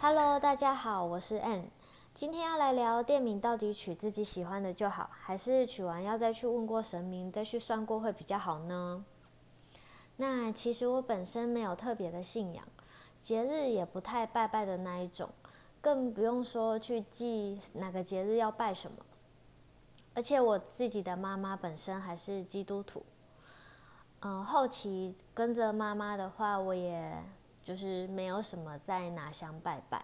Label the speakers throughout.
Speaker 1: Hello，大家好，我是 Ann。今天要来聊店名到底取自己喜欢的就好，还是取完要再去问过神明，再去算过会比较好呢？那其实我本身没有特别的信仰，节日也不太拜拜的那一种，更不用说去记哪个节日要拜什么。而且我自己的妈妈本身还是基督徒，嗯，后期跟着妈妈的话，我也就是没有什么在拿香拜拜，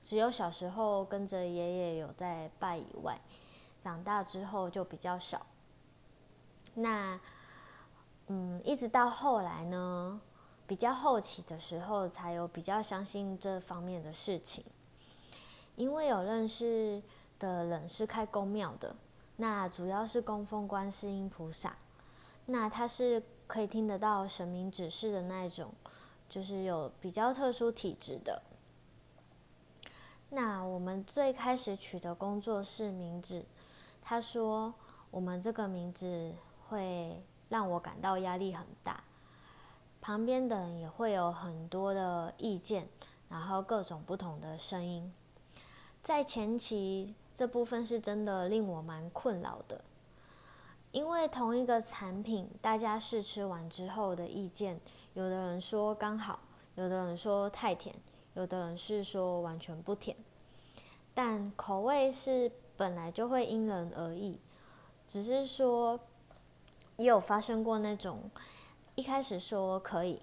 Speaker 1: 只有小时候跟着爷爷有在拜以外，长大之后就比较少。那，嗯，一直到后来呢，比较后期的时候，才有比较相信这方面的事情，因为有认识的人是开公庙的。那主要是供奉观世音菩萨，那他是可以听得到神明指示的那一种，就是有比较特殊体质的。那我们最开始取的工作室名字，他说我们这个名字会让我感到压力很大，旁边的人也会有很多的意见，然后各种不同的声音，在前期。这部分是真的令我蛮困扰的，因为同一个产品，大家试吃完之后的意见，有的人说刚好，有的人说太甜，有的人是说完全不甜。但口味是本来就会因人而异，只是说也有发生过那种一开始说可以，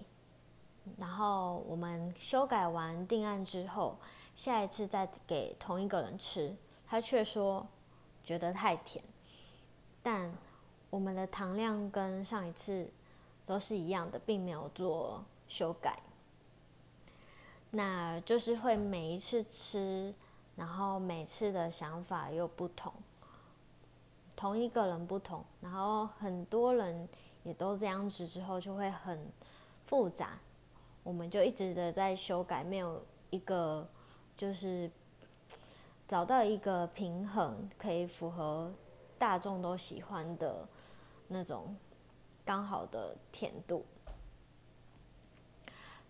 Speaker 1: 然后我们修改完定案之后，下一次再给同一个人吃。他却说觉得太甜，但我们的糖量跟上一次都是一样的，并没有做修改。那就是会每一次吃，然后每次的想法又不同，同一个人不同，然后很多人也都这样子之后，就会很复杂。我们就一直的在修改，没有一个就是。找到一个平衡，可以符合大众都喜欢的那种刚好的甜度。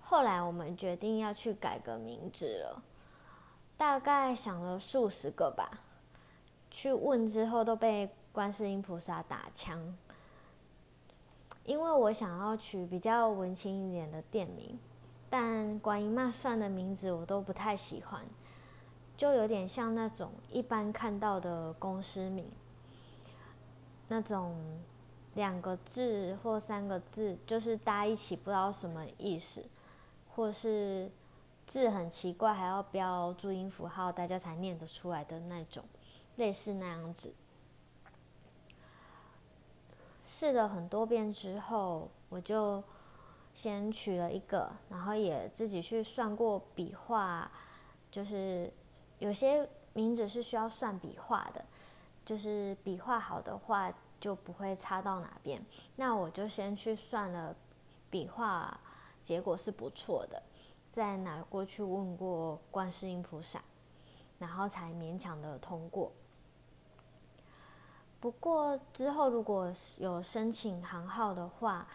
Speaker 1: 后来我们决定要去改个名字了，大概想了数十个吧。去问之后都被观世音菩萨打枪，因为我想要取比较文青一点的店名，但观音妈算的名字我都不太喜欢。就有点像那种一般看到的公司名，那种两个字或三个字，就是搭一起不知道什么意思，或是字很奇怪，还要标注音符号，大家才念得出来的那种，类似那样子。试了很多遍之后，我就先取了一个，然后也自己去算过笔画，就是。有些名字是需要算笔画的，就是笔画好的话就不会差到哪边。那我就先去算了笔画，结果是不错的，再拿过去问过观世音菩萨，然后才勉强的通过。不过之后如果有申请行号的话，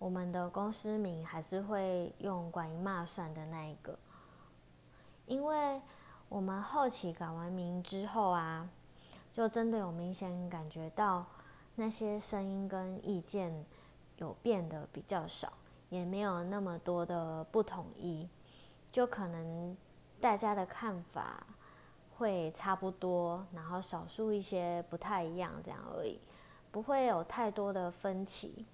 Speaker 1: 我们的公司名还是会用观音骂算的那一个，因为。我们后期改完名之后啊，就真的有明显感觉到那些声音跟意见有变得比较少，也没有那么多的不统一，就可能大家的看法会差不多，然后少数一些不太一样这样而已，不会有太多的分歧。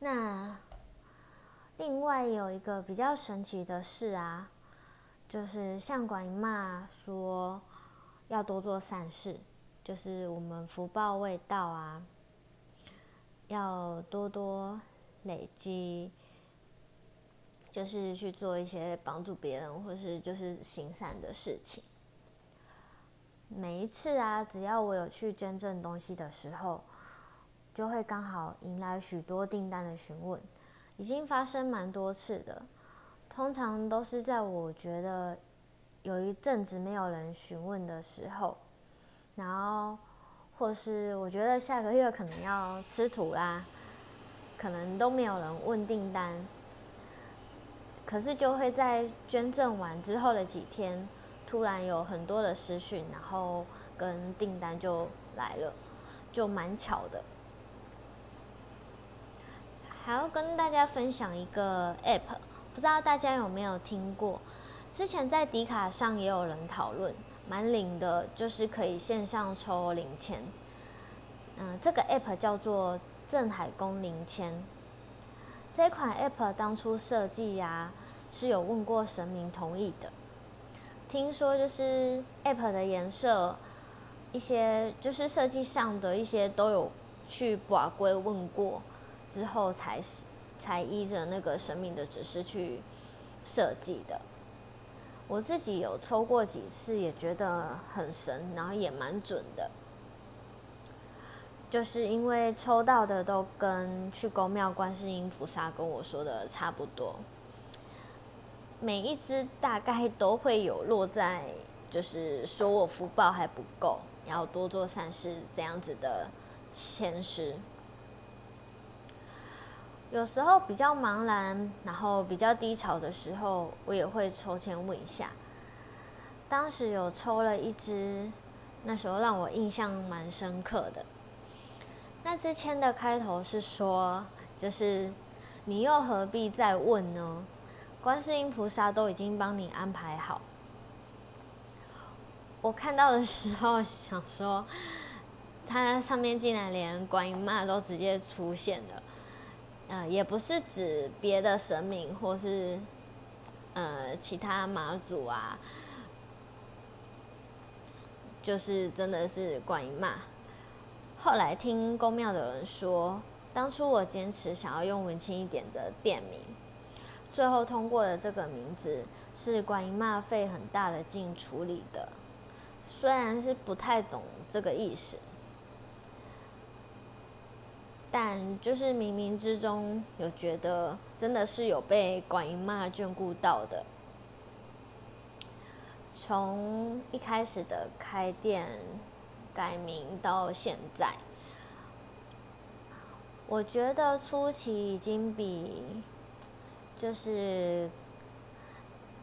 Speaker 1: 那另外有一个比较神奇的事啊。就是像管姨妈说，要多做善事，就是我们福报未到啊，要多多累积，就是去做一些帮助别人或是就是行善的事情。每一次啊，只要我有去捐赠东西的时候，就会刚好迎来许多订单的询问，已经发生蛮多次的。通常都是在我觉得有一阵子没有人询问的时候，然后或是我觉得下个月可能要吃土啦，可能都没有人问订单，可是就会在捐赠完之后的几天，突然有很多的私讯，然后跟订单就来了，就蛮巧的。还要跟大家分享一个 App，不知道大家有没有听过？之前在迪卡上也有人讨论，蛮灵的，就是可以线上抽零钱。嗯，这个 App 叫做镇海宫零钱。这款 App 当初设计呀，是有问过神明同意的。听说就是 App 的颜色，一些就是设计上的一些都有去把归问过。之后才才依着那个神明的指示去设计的。我自己有抽过几次，也觉得很神，然后也蛮准的。就是因为抽到的都跟去公庙观世音菩萨跟我说的差不多，每一只大概都会有落在，就是说我福报还不够，要多做善事这样子的签诗。有时候比较茫然，然后比较低潮的时候，我也会抽签问一下。当时有抽了一支，那时候让我印象蛮深刻的。那支签的开头是说，就是你又何必再问呢？观世音菩萨都已经帮你安排好。我看到的时候想说，它上面竟然连观音妈都直接出现了。呃，也不是指别的神明或是呃其他妈祖啊，就是真的是观音妈。后来听公庙的人说，当初我坚持想要用文青一点的店名，最后通过的这个名字是观音妈费很大的劲处理的，虽然是不太懂这个意思。但就是冥冥之中有觉得，真的是有被管姨妈眷顾到的。从一开始的开店改名到现在，我觉得初期已经比就是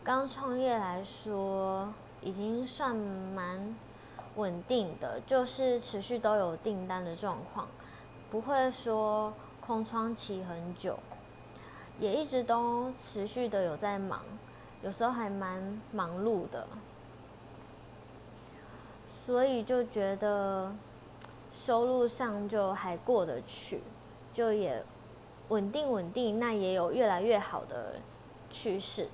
Speaker 1: 刚创业来说，已经算蛮稳定的，就是持续都有订单的状况。不会说空窗期很久，也一直都持续的有在忙，有时候还蛮忙碌的，所以就觉得收入上就还过得去，就也稳定稳定，那也有越来越好的趋势，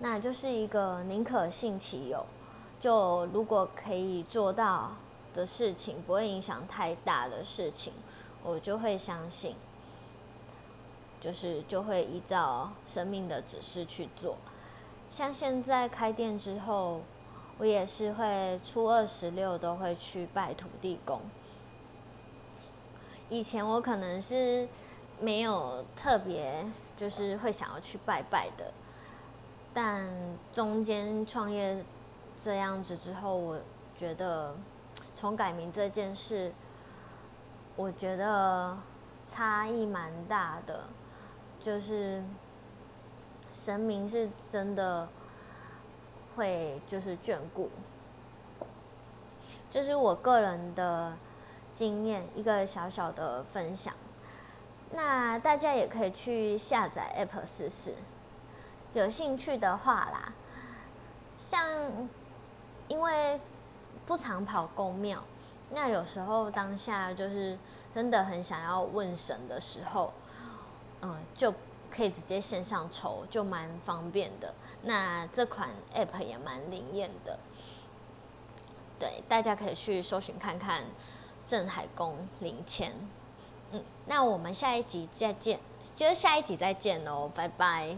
Speaker 1: 那就是一个宁可信其有，就如果可以做到。的事情不会影响太大的事情，我就会相信，就是就会依照生命的指示去做。像现在开店之后，我也是会初二十六都会去拜土地公。以前我可能是没有特别就是会想要去拜拜的，但中间创业这样子之后，我觉得。从改名这件事，我觉得差异蛮大的，就是神明是真的会就是眷顾，这是我个人的经验，一个小小的分享。那大家也可以去下载 App 试试，有兴趣的话啦，像因为。不常跑公庙，那有时候当下就是真的很想要问神的时候，嗯，就可以直接线上抽，就蛮方便的。那这款 app 也蛮灵验的，对，大家可以去搜寻看看镇海宫灵签。嗯，那我们下一集再见，就是下一集再见喽，拜拜。